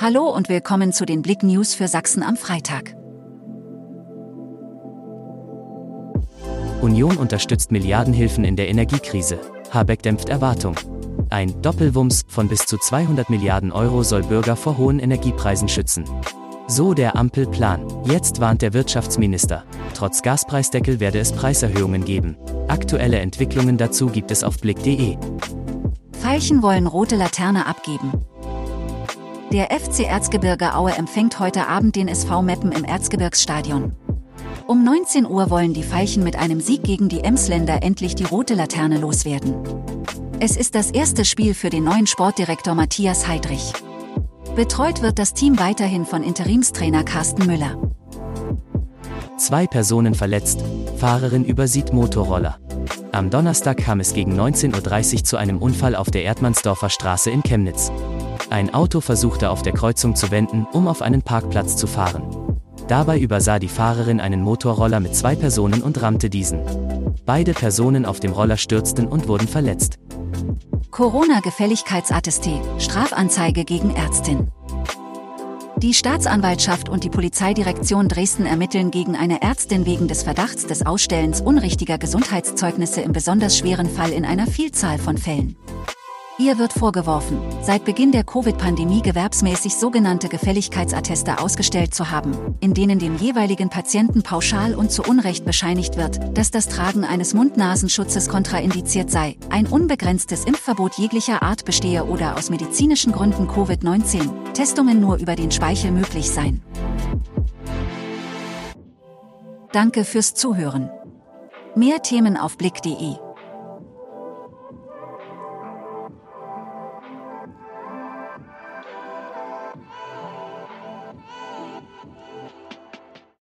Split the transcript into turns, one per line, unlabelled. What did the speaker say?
Hallo und willkommen zu den Blick News für Sachsen am Freitag.
Union unterstützt Milliardenhilfen in der Energiekrise. Habeck dämpft Erwartung. Ein Doppelwumms von bis zu 200 Milliarden Euro soll Bürger vor hohen Energiepreisen schützen. So der Ampelplan. Jetzt warnt der Wirtschaftsminister. Trotz Gaspreisdeckel werde es Preiserhöhungen geben. Aktuelle Entwicklungen dazu gibt es auf blick.de.
Veilchen wollen rote Laterne abgeben. Der FC Erzgebirge Aue empfängt heute Abend den SV Meppen im Erzgebirgsstadion. Um 19 Uhr wollen die Veilchen mit einem Sieg gegen die Emsländer endlich die rote Laterne loswerden. Es ist das erste Spiel für den neuen Sportdirektor Matthias Heidrich. Betreut wird das Team weiterhin von Interimstrainer Carsten Müller.
Zwei Personen verletzt, Fahrerin übersieht Motorroller. Am Donnerstag kam es gegen 19.30 Uhr zu einem Unfall auf der Erdmannsdorfer Straße in Chemnitz. Ein Auto versuchte auf der Kreuzung zu wenden, um auf einen Parkplatz zu fahren. Dabei übersah die Fahrerin einen Motorroller mit zwei Personen und rammte diesen. Beide Personen auf dem Roller stürzten und wurden verletzt.
Corona-Gefälligkeitsattesté, Strafanzeige gegen Ärztin. Die Staatsanwaltschaft und die Polizeidirektion Dresden ermitteln gegen eine Ärztin wegen des Verdachts des Ausstellens unrichtiger Gesundheitszeugnisse im besonders schweren Fall in einer Vielzahl von Fällen. Ihr wird vorgeworfen, seit Beginn der Covid-Pandemie gewerbsmäßig sogenannte Gefälligkeitsatteste ausgestellt zu haben, in denen dem jeweiligen Patienten pauschal und zu Unrecht bescheinigt wird, dass das Tragen eines Mund-Nasenschutzes kontraindiziert sei, ein unbegrenztes Impfverbot jeglicher Art bestehe oder aus medizinischen Gründen Covid-19-Testungen nur über den Speichel möglich seien. Danke fürs Zuhören. Mehr Themen auf blick.de